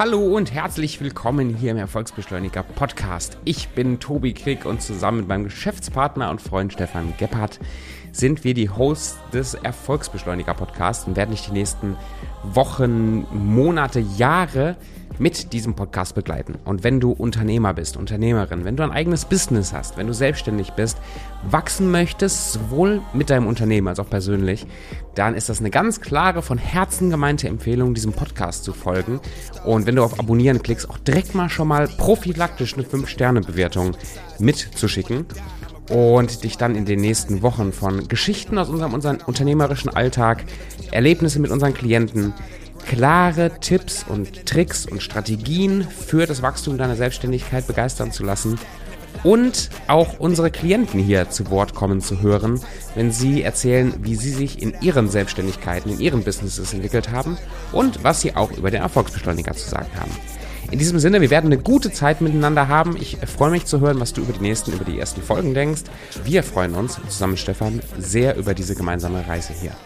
Hallo und herzlich willkommen hier im Erfolgsbeschleuniger Podcast. Ich bin Tobi Krieg und zusammen mit meinem Geschäftspartner und Freund Stefan Gebhardt sind wir die Hosts des Erfolgsbeschleuniger Podcasts und werden dich die nächsten Wochen, Monate, Jahre mit diesem Podcast begleiten. Und wenn du Unternehmer bist, Unternehmerin, wenn du ein eigenes Business hast, wenn du selbstständig bist, wachsen möchtest, sowohl mit deinem Unternehmen als auch persönlich, dann ist das eine ganz klare, von Herzen gemeinte Empfehlung, diesem Podcast zu folgen. Und wenn du auf Abonnieren klickst, auch direkt mal schon mal prophylaktisch eine 5-Sterne-Bewertung mitzuschicken und dich dann in den nächsten Wochen von Geschichten aus unserem, unserem unternehmerischen Alltag, Erlebnisse mit unseren Klienten, klare Tipps und Tricks und Strategien für das Wachstum deiner Selbstständigkeit begeistern zu lassen und auch unsere Klienten hier zu Wort kommen zu hören, wenn sie erzählen, wie sie sich in ihren Selbstständigkeiten, in ihren Businesses entwickelt haben und was sie auch über den Erfolgsbeschleuniger zu sagen haben. In diesem Sinne, wir werden eine gute Zeit miteinander haben. Ich freue mich zu hören, was du über die nächsten, über die ersten Folgen denkst. Wir freuen uns zusammen mit Stefan sehr über diese gemeinsame Reise hier.